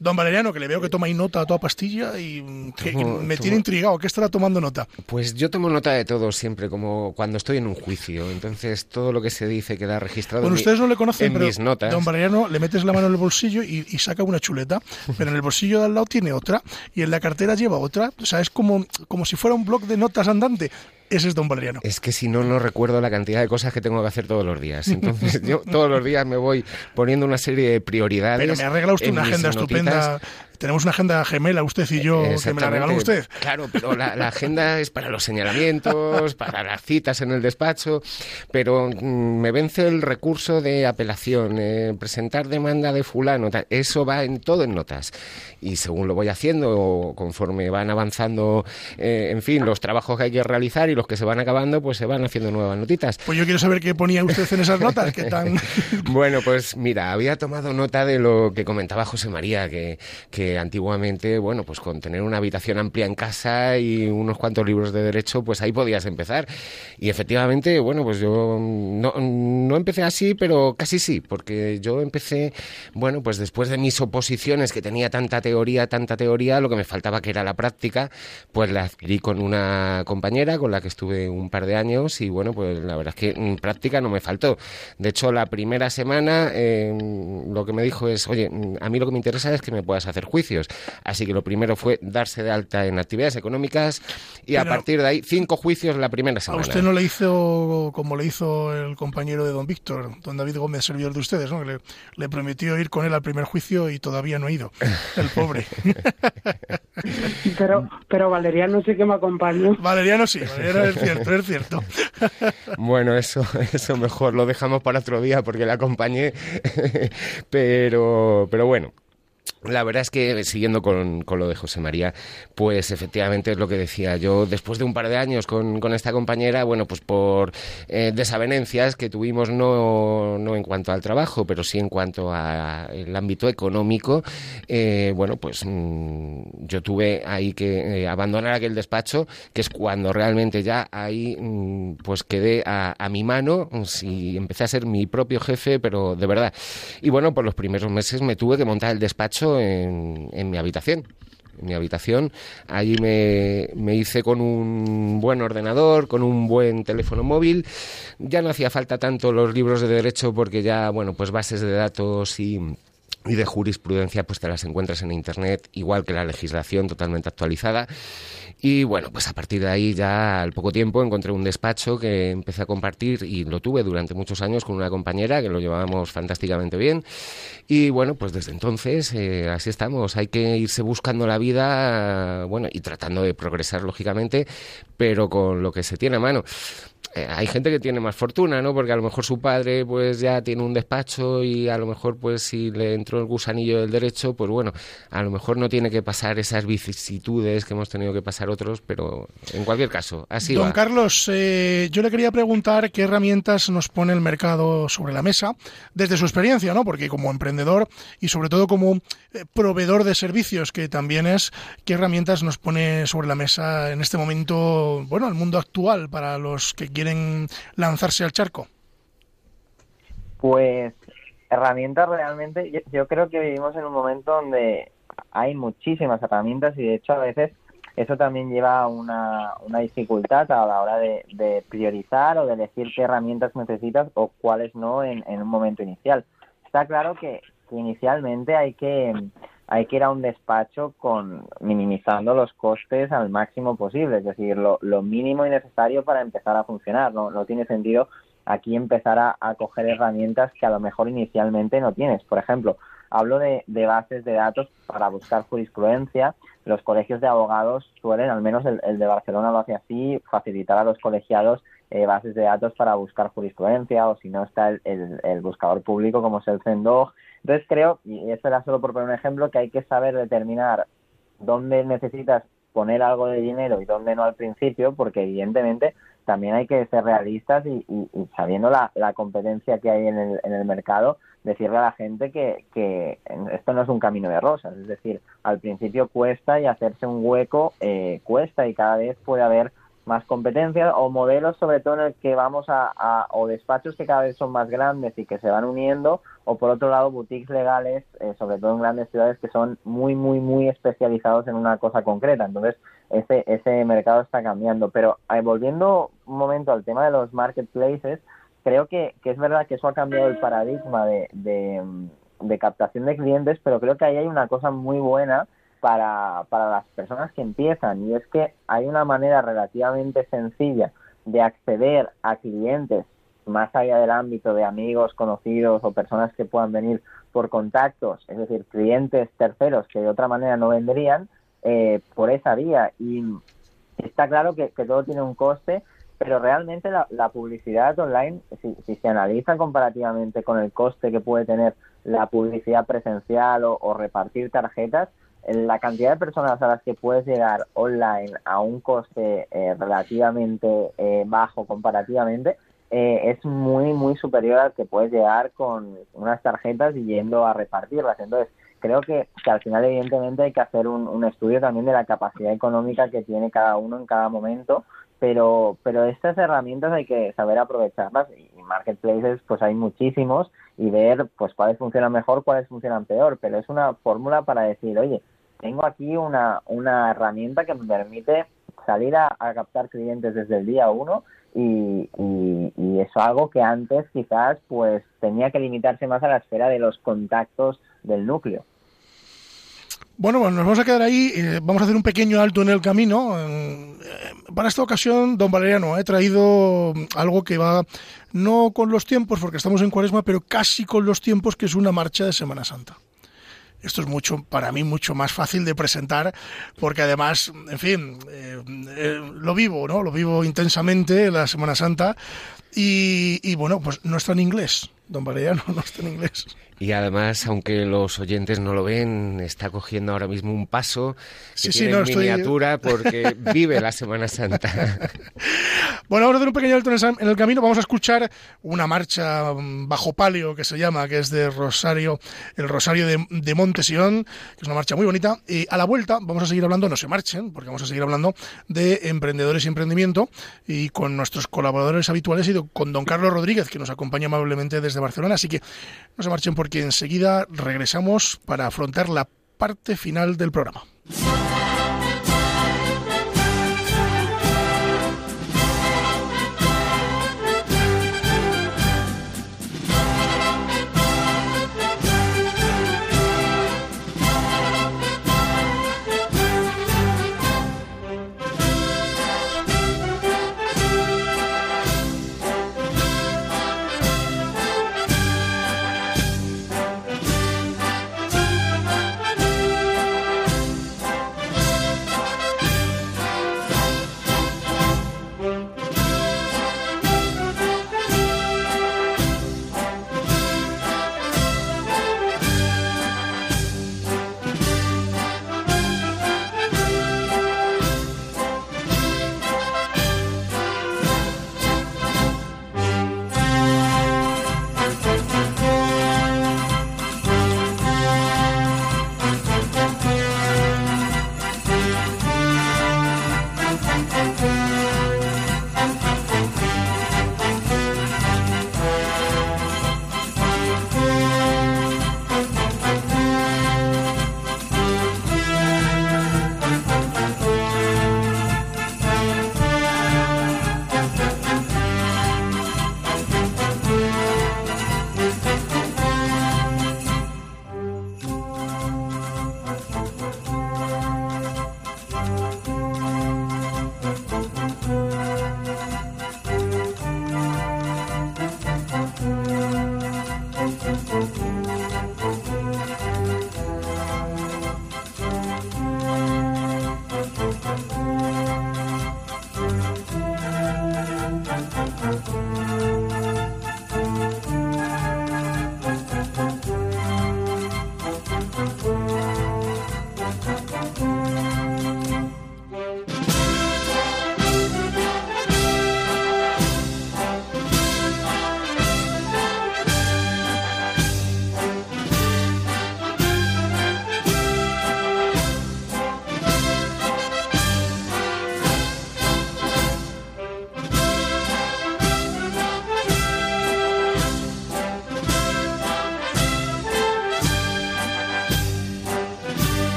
Don Valeriano, que le veo que toma ahí nota a toda pastilla y me tiene intrigado. ¿Qué estará tomando nota? Pues yo tomo nota de todo siempre, como cuando estoy en un juicio. Entonces, todo lo que se dice queda registrado bueno, ustedes no le conocen, mis notas. Don Valeriano le metes la mano en el bolsillo y, saca una chuleta, pero en el bolsillo de al lado tiene otra y en la cartera lleva otra. O sea, es como, como si fuera un blog de notas andante. Ese es Don Valeriano. Es que si no, no recuerdo la cantidad de cosas que tengo que hacer todos los días. Entonces, yo todos los días me voy poniendo una serie de prioridades. Pero me arregla usted una agenda estupenda in tenemos una agenda gemela, usted y yo, que me la regaló usted. Claro, pero la, agenda es para los señalamientos, [laughs] para las citas en el despacho, pero mm, me vence el recurso de apelación, eh, presentar demanda de fulano, eso va en todo en notas. Y según lo voy haciendo, conforme van avanzando, eh, en fin, los trabajos que hay que realizar y los que se van acabando, pues se van haciendo nuevas notitas. Pues yo quiero saber qué ponía usted en esas notas, qué tan... [laughs] [laughs] bueno, pues mira, había tomado nota de lo que comentaba José María, que antiguamente, bueno, pues con tener una habitación amplia en casa y unos cuantos libros de derecho, pues ahí podías empezar. Y efectivamente, bueno, pues yo no, no empecé así, pero casi sí, porque yo empecé, bueno, pues después de mis oposiciones, que tenía tanta teoría, tanta teoría, lo que me faltaba que era la práctica, pues la adquirí con una compañera con la que estuve un par de años y bueno, pues la verdad es que en práctica no me faltó. De hecho, la primera semana eh, lo que me dijo es, oye, a mí lo que me interesa es que me puedas hacer juicios. Así que lo primero fue darse de alta en actividades económicas y a partir de ahí cinco juicios la primera semana. A usted no le hizo como le hizo el compañero de don Víctor, don David Gómez, servidor de ustedes, ¿no? Le, le prometió ir con él al primer juicio y todavía no ha ido, el pobre. [laughs] pero, pero Valeriano sí que me acompañó. Valeriano sí, Valeriano es cierto, es cierto. [laughs] bueno, eso, eso mejor lo dejamos para otro día porque le acompañé, [laughs] pero, pero bueno, la verdad es que, siguiendo con, lo de José María, pues efectivamente es lo que decía yo, después de un par de años con, esta compañera, bueno, pues por eh, desavenencias que tuvimos no, no en cuanto al trabajo, pero sí en cuanto al ámbito económico, eh, bueno, pues mm, yo tuve ahí que eh, abandonar aquel despacho, que es cuando realmente ya ahí mm, pues quedé a mi mano y empecé a ser mi propio jefe, pero de verdad. Y bueno, por los primeros meses me tuve que montar el despacho en, mi habitación en mi habitación. Allí me, me, hice con un buen ordenador, con un buen teléfono móvil. Ya no hacía falta tanto los libros de derecho porque ya, bueno, pues bases de datos y y de jurisprudencia pues te las encuentras en internet igual que la legislación totalmente actualizada. Y bueno pues a partir de ahí ya al poco tiempo encontré un despacho que empecé a compartir y lo tuve durante muchos años con una compañera que lo llevábamos fantásticamente bien. Y bueno pues desde entonces eh, así estamos. Hay que irse buscando la vida bueno y tratando de progresar lógicamente pero con lo que se tiene a mano eh, hay gente que tiene más fortuna, ¿no? Porque a lo mejor su padre pues ya tiene un despacho y a lo mejor pues si le entró el gusanillo del derecho, pues bueno, a lo mejor no tiene que pasar esas vicisitudes que hemos tenido que pasar otros, pero en cualquier caso, así Don Carlos, eh, yo le quería preguntar qué herramientas nos pone el mercado sobre la mesa desde su experiencia, ¿no? Porque como emprendedor y sobre todo como eh, proveedor de servicios que también es, qué herramientas nos pone sobre la mesa en este momento, bueno, el mundo actual para los que quieren lanzarse al charco? Pues herramientas realmente, yo, creo que vivimos en un momento donde hay muchísimas herramientas y de hecho a veces eso también lleva una, una dificultad a la hora de, priorizar o de elegir qué herramientas necesitas o cuáles no en, un momento inicial. Está claro que inicialmente hay que hay que ir a un despacho con minimizando los costes al máximo posible, es decir, lo, mínimo y necesario para empezar a funcionar. No, no tiene sentido aquí empezar a, coger herramientas que a lo mejor inicialmente no tienes. Por ejemplo, hablo de, bases de datos para buscar jurisprudencia. Los colegios de abogados suelen, al menos el, de Barcelona lo hace así, facilitar a los colegiados eh, bases de datos para buscar jurisprudencia o si no está el, el buscador público como es el CENDOG entonces creo, y esto era solo por poner un ejemplo, que hay que saber determinar dónde necesitas poner algo de dinero y dónde no al principio, porque evidentemente también hay que ser realistas y, sabiendo la, competencia que hay en el, en el mercado, decirle a la gente que, que esto no es un camino de rosas, es decir, al principio cuesta y hacerse un hueco eh, cuesta y cada vez puede haber más competencia o modelos sobre todo en el que vamos a, o despachos que cada vez son más grandes y que se van uniendo o por otro lado boutiques legales eh, sobre todo en grandes ciudades que son muy muy muy especializados en una cosa concreta. Entonces ese ese mercado está cambiando. Pero eh, volviendo un momento al tema de los marketplaces creo que, que es verdad que eso ha cambiado el paradigma de, de captación de clientes pero creo que ahí hay una cosa muy buena para, para las personas que empiezan y es que hay una manera relativamente sencilla de acceder a clientes más allá del ámbito de amigos, conocidos o personas que puedan venir por contactos, es decir, clientes terceros que de otra manera no vendrían eh, por esa vía. Y está claro que, todo tiene un coste, pero realmente la, publicidad online, si, si, se analiza comparativamente con el coste que puede tener la publicidad presencial o repartir tarjetas, la cantidad de personas a las que puedes llegar online a un coste eh, relativamente eh, bajo comparativamente eh, es muy muy superior al que puedes llegar con unas tarjetas y yendo a repartirlas. Entonces creo que, al final evidentemente hay que hacer un, un, estudio también de la capacidad económica que tiene cada uno en cada momento pero pero estas herramientas hay que saber aprovecharlas y marketplaces pues hay muchísimos y ver pues cuáles funcionan mejor cuáles funcionan peor pero es una fórmula para decir oye tengo aquí una, una herramienta que me permite salir a, captar clientes desde el día uno y, y, eso algo que antes quizás pues tenía que limitarse más a la esfera de los contactos del núcleo. Bueno, bueno, nos vamos a quedar ahí. Vamos a hacer un pequeño alto en el camino. Eh, para esta ocasión, don Valeriano, he traído algo que va no con los tiempos, porque estamos en cuaresma, pero casi con los tiempos, que es una marcha de Semana Santa. Esto es mucho, para mí, mucho más fácil de presentar, porque además, en fin, eh, eh, lo vivo, ¿no? Lo vivo intensamente la Semana Santa y, y bueno, pues no está en inglés, don Valeriano, [laughs] no está en inglés. Y además, aunque los oyentes no lo ven, está cogiendo ahora mismo un paso que sí, tiene miniatura porque [laughs] vive la Semana Santa. bueno, vamos a hacer un pequeño alto en el camino. Vamos a escuchar una marcha bajo palio que se llama, que es de Rosario, el Rosario de, de Montesión, que es una marcha muy bonita. Y a la vuelta vamos a seguir hablando, no se marchen, porque vamos a seguir hablando de emprendedores y emprendimiento y con nuestros colaboradores habituales y con don Carlos Rodríguez, que nos acompaña amablemente desde Barcelona. Así que no se marchen porque enseguida regresamos para afrontar la parte final del programa.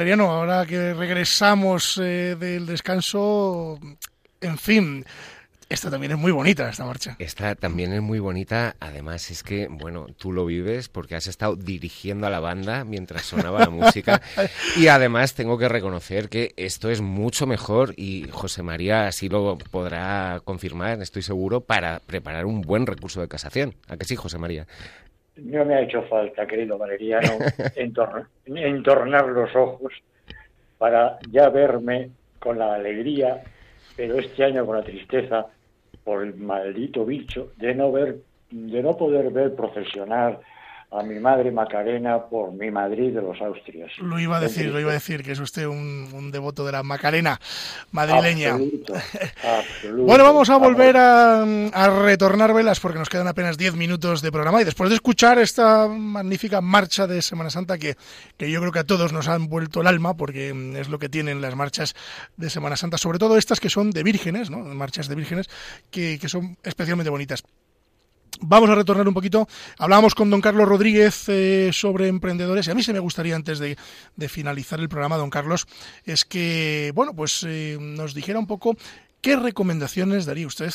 Valeriano, ahora que regresamos eh, del descanso, en fin, esta también es muy bonita, esta marcha. Esta también es muy bonita. Además, es que, bueno, tú lo vives porque has estado dirigiendo a la banda mientras sonaba la música. [laughs] Y además, tengo que reconocer que esto es mucho mejor y José María así lo podrá confirmar, estoy seguro, para preparar un buen recurso de casación. ¿A que sí, José María? No me ha hecho falta, querido Valeriano, [laughs] entornar los ojos para ya verme con la alegría, pero este año con la tristeza por el maldito bicho de no ver, de no poder ver profesional a mi madre Macarena por mi Madrid de los Austrias. Lo iba a decir, lo iba a decir, que es usted un, devoto de la Macarena madrileña. bueno, vamos a volver a, retornar velas porque nos quedan apenas 10 minutos de programa y después de escuchar esta magnífica marcha de Semana Santa que, que yo creo que a todos nos han vuelto el alma porque es lo que tienen las marchas de Semana Santa, sobre todo estas que son de vírgenes, ¿no? marchas de vírgenes que, que son especialmente bonitas. Vamos a retornar un poquito. Hablábamos con don Carlos Rodríguez eh, sobre emprendedores y a mí se me gustaría antes de, finalizar el programa, don Carlos, es que, bueno, pues eh, nos dijera un poco qué recomendaciones daría usted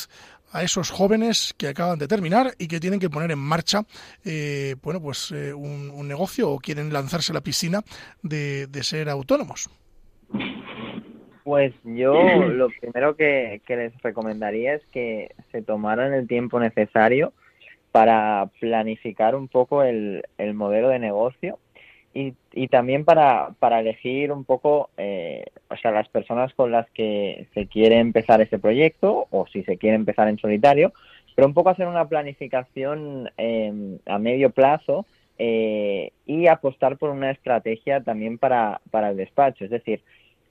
a esos jóvenes que acaban de terminar y que tienen que poner en marcha, eh, bueno, pues un, negocio o quieren lanzarse a la piscina de, ser autónomos. Pues yo lo primero que les recomendaría es que se tomaran el tiempo necesario para planificar un poco el, el modelo de negocio y, y también para, para, elegir un poco, eh, o sea, las personas con las que se quiere empezar ese proyecto o si se quiere empezar en solitario, pero un poco hacer una planificación em, a medio plazo eh, y apostar por una estrategia también para, para el despacho. Es decir,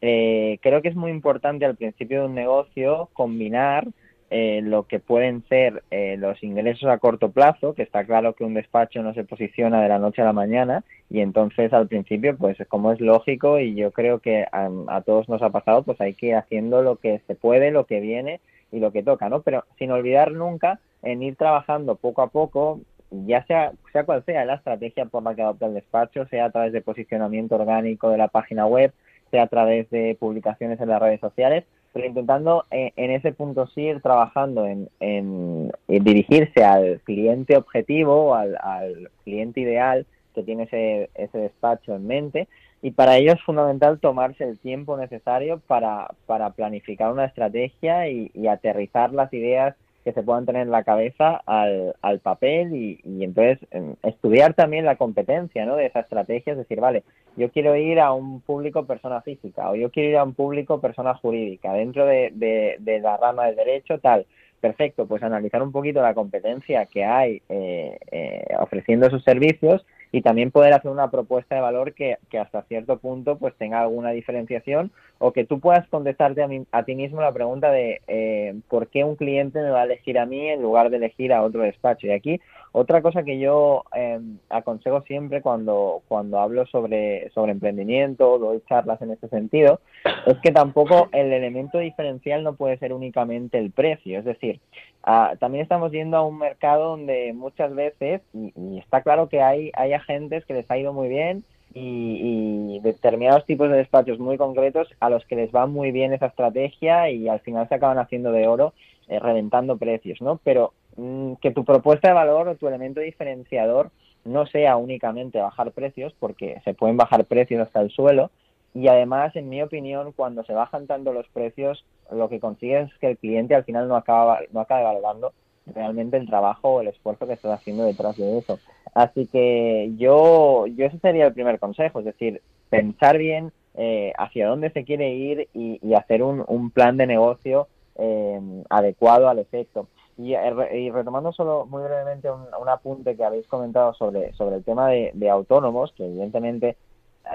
eh, creo que es muy importante al principio de un negocio combinar eh, lo que pueden ser eh, los ingresos a corto plazo, que está claro que un despacho no se posiciona de la noche a la mañana y entonces al principio, pues como es lógico y yo creo que a, todos nos ha pasado, pues hay que ir haciendo lo que se puede, lo que viene y lo que toca, ¿no? Pero sin olvidar nunca en ir trabajando poco a poco, ya sea, sea cual sea la estrategia por la que adopta el despacho, sea a través de posicionamiento orgánico de la página web, sea a través de publicaciones en las redes sociales, pero intentando eh, en, ese punto sí ir trabajando en, en, dirigirse al cliente objetivo, al, al, cliente ideal que tiene ese, ese despacho en mente y para ello es fundamental tomarse el tiempo necesario para, para planificar una estrategia y, y aterrizar las ideas que se puedan tener en la cabeza al, al papel y, y, entonces em, estudiar también la competencia ¿no? de esa estrategia, es decir, vale, yo quiero ir a un público persona física o yo quiero ir a un público persona jurídica dentro de, de, la rama del derecho tal. Perfecto, pues analizar un poquito la competencia que hay eh, eh, ofreciendo esos servicios y también poder hacer una propuesta de valor que, que, hasta cierto punto pues tenga alguna diferenciación o que tú puedas contestarte a, a ti mismo la pregunta de eh, por qué un cliente me va a elegir a mí en lugar de elegir a otro despacho. Y aquí otra cosa que yo eh, aconsejo siempre cuando, cuando hablo sobre, sobre emprendimiento, doy charlas en este sentido, es que tampoco el elemento diferencial no puede ser únicamente el precio. Es decir, ah, también estamos yendo a un mercado donde muchas veces, y, y está claro que hay, hay agentes que les ha ido muy bien, y, determinados tipos de despachos muy concretos a los que les va muy bien esa estrategia y al final se acaban haciendo de oro eh, reventando precios, ¿no? Pero mm, que tu propuesta de valor o tu elemento diferenciador no sea únicamente bajar precios, porque se pueden bajar precios hasta el suelo, y además, en mi opinión, cuando se bajan tanto los precios, lo que consigues es que el cliente al final no acaba, no acabe valorando realmente el trabajo o el esfuerzo que estás haciendo detrás de eso. Así que yo, yo ese sería el primer consejo, es decir, pensar bien eh, hacia dónde se quiere ir y, hacer un, un, plan de negocio eh, adecuado al efecto. Y, y, retomando solo muy brevemente un, un, apunte que habéis comentado sobre, sobre el tema de, de autónomos, que evidentemente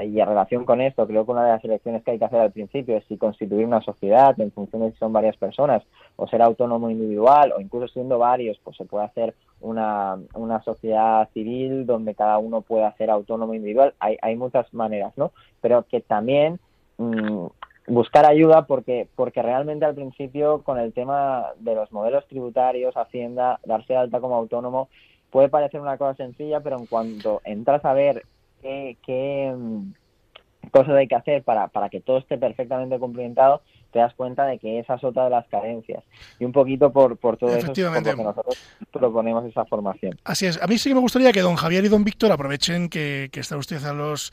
y en relación con esto, creo que una de las elecciones que hay que hacer al principio es si constituir una sociedad en función de si son varias personas o ser autónomo individual o incluso siendo varios, pues se puede hacer una, una sociedad civil donde cada uno pueda ser autónomo individual. Hay, hay muchas maneras, ¿no? Pero que también mmm, buscar ayuda porque, porque realmente al principio con el tema de los modelos tributarios, Hacienda, darse alta como autónomo, puede parecer una cosa sencilla, pero en cuanto entras a ver qué, qué, cosas hay que hacer para, para que todo esté perfectamente cumplimentado, te das cuenta de que esa es otra de las carencias. Y un poquito por, por todo eso es por lo que nosotros proponemos esa formación. Así es. A mí sí que me gustaría que don Javier y don Víctor aprovechen que, que está usted a los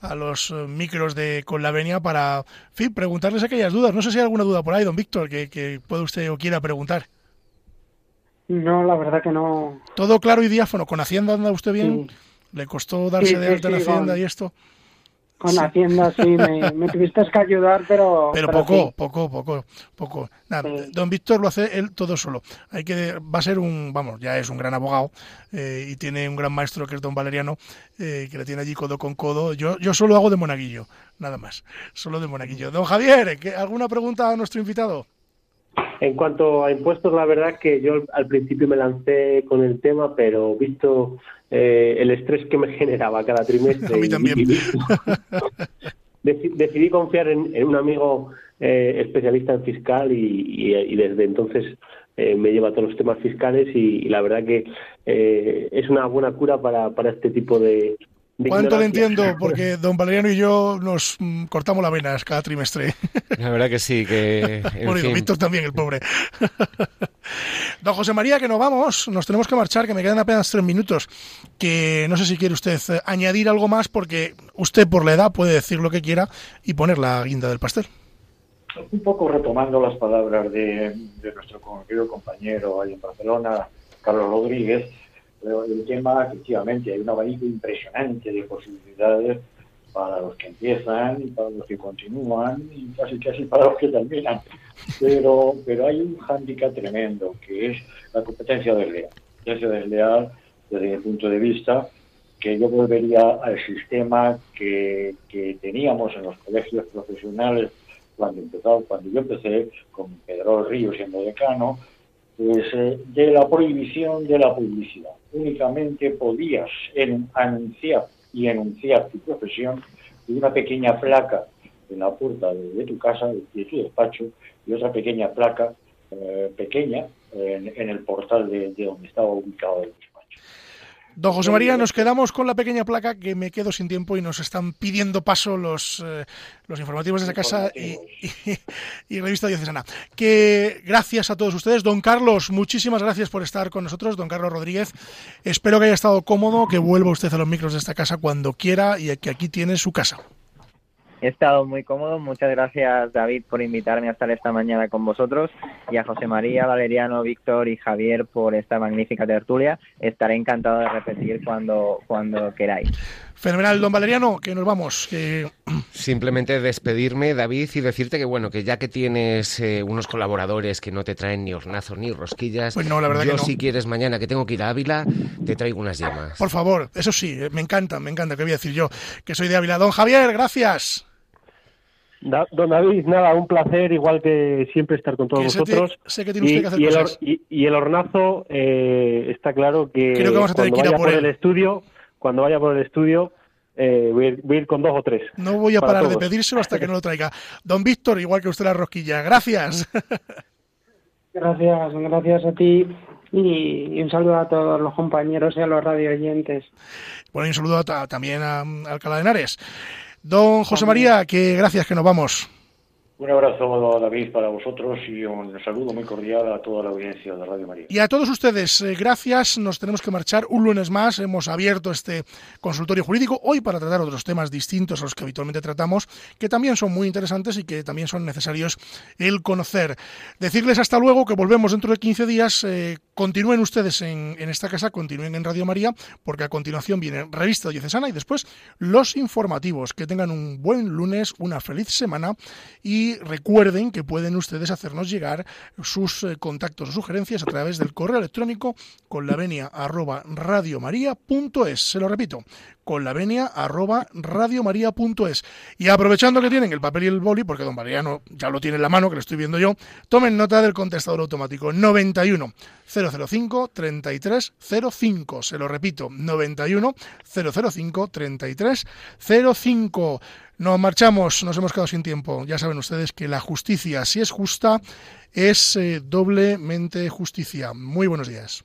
a los eh, micros de con la venia para fin, preguntarles aquellas dudas. No sé si hay alguna duda por ahí, don Víctor, que, que puede usted o quiera preguntar. No, la verdad que no. Todo claro y diáfono. ¿Con Hacienda anda usted bien? ¿Le costó darse Sí, de sí, alta sí, Hacienda con- y esto? Con Hacienda sí, me, me [laughs] tuviste que ayudar, pero... Pero pero poco, sí. poco, poco, poco. Nada, Sí. don Víctor lo hace él todo solo. Hay que va a ser un, vamos, ya es un gran abogado eh, y tiene un gran maestro que es don Valeriano, eh, que le tiene allí codo con codo. Yo, yo solo hago de monaguillo, nada más, solo de monaguillo. Don Javier, ¿qué- ¿alguna pregunta a nuestro invitado? En cuanto a impuestos, la verdad que yo al principio me lancé con el tema, pero visto eh, el estrés que me [laughs] generaba cada trimestre, [laughs] A mí también. y [laughs] decidí confiar en, en un amigo eh, especialista en fiscal y, desde entonces eh, me lleva a todos los temas fiscales y, la verdad que eh, es una buena cura para, para este tipo de... ¿Cuánto le entiendo? [laughs] Porque don Valeriano y yo nos mm, cortamos las venas cada trimestre. La verdad que sí, que... en Bueno, y don fin. Víctor también, el pobre. [laughs] Don José María, que nos vamos, nos tenemos que marchar, que me quedan apenas tres minutos. Que no sé si quiere usted eh, añadir algo más, porque usted por la edad puede decir lo que quiera y poner la guinda del pastel. Un poco retomando las palabras de, de nuestro querido compañero ahí en Barcelona, Carlos Rodríguez, pero el tema, efectivamente, hay un abanico impresionante de posibilidades para los que empiezan y para los que continúan y casi casi para los que terminan. Pero, pero hay un hándicap tremendo que es la competencia desleal. Competencia desleal, desde mi punto de vista, que yo volvería al sistema que, que teníamos en los colegios profesionales cuando empezó, cuando yo empecé con Pedro Río siendo decano, eh, de la prohibición de la publicidad. Únicamente podías en- anunciar y enunciar tu profesión y una pequeña placa en la puerta de, tu casa, de, tu despacho, y otra pequeña placa eh, pequeña en, el portal de, de donde estaba ubicado el. Don José María, nos quedamos con la pequeña placa que me quedo sin tiempo y nos están pidiendo paso los, eh, los informativos de esa casa y, y- y Revista Diocesana. Que gracias a todos ustedes. Don Carlos, muchísimas gracias por estar con nosotros. Don Carlos Rodríguez, espero que haya estado cómodo, que vuelva usted a los micros de esta casa cuando quiera y que aquí tiene su casa. He estado muy cómodo. Muchas gracias, David, por invitarme a estar esta mañana con vosotros. Y a José María, Valeriano, Víctor y Javier por esta magnífica tertulia. Estaré encantado de repetir cuando, cuando queráis. Fenomenal, don Valeriano, que nos vamos. Que Simplemente despedirme, David, y decirte que bueno, que ya que tienes eh, unos colaboradores que no te traen ni hornazos ni rosquillas, Pues no, la verdad yo que no. si quieres mañana que tengo que ir a Ávila, te traigo unas yemas. Por favor, eso sí, eh, me encanta, me encanta, ¿qué voy a decir yo? Que soy de Ávila. Don Javier, gracias. Da- Don David, nada, un placer, igual que siempre estar con todos Que vosotros. te- sé que tiene usted y, que hacer y el, hor- cosas. y- y el hornazo, eh, está claro que, Creo que vamos a tener cuando que ir a vaya por el estudio, cuando vaya por el estudio, eh, voy, a ir, voy a ir con dos o tres. No voy a Para parar de pedírselo hasta que no lo traiga. Don Víctor, igual que usted la rosquilla. Gracias. [laughs] Gracias, gracias a ti y, y un saludo a todos los compañeros y a los radio oyentes. Bueno, y un saludo a- también a, a Alcalá de Henares. Don José María, que gracias, que nos vamos. Un abrazo, David, para vosotros y un saludo muy cordial a toda la audiencia de Radio María. Y a todos ustedes, eh, gracias. Nos tenemos que marchar un lunes más. Hemos abierto este consultorio jurídico hoy para tratar otros temas distintos a los que habitualmente tratamos, que también son muy interesantes y que también son necesarios el conocer. Decirles hasta luego, que volvemos dentro de 15 días. eh, continúen ustedes en, en esta casa, continúen en Radio María, porque a continuación viene Revista Diocesana y después los informativos. Que tengan un buen lunes, una feliz semana y recuerden que pueden ustedes hacernos llegar sus eh, contactos o sugerencias a través del correo electrónico con la venia arroba. Se lo repito, con la venia arroba. Y aprovechando que tienen el papel y el boli, porque don Mariano ya lo tiene en la mano, que lo estoy viendo yo, tomen nota del contestador automático 91 005 33 05. Se lo repito, 91 005 33 05. Nos marchamos, nos hemos quedado sin tiempo. Ya saben ustedes que la justicia, si es justa, es eh, doblemente justicia. Muy buenos días.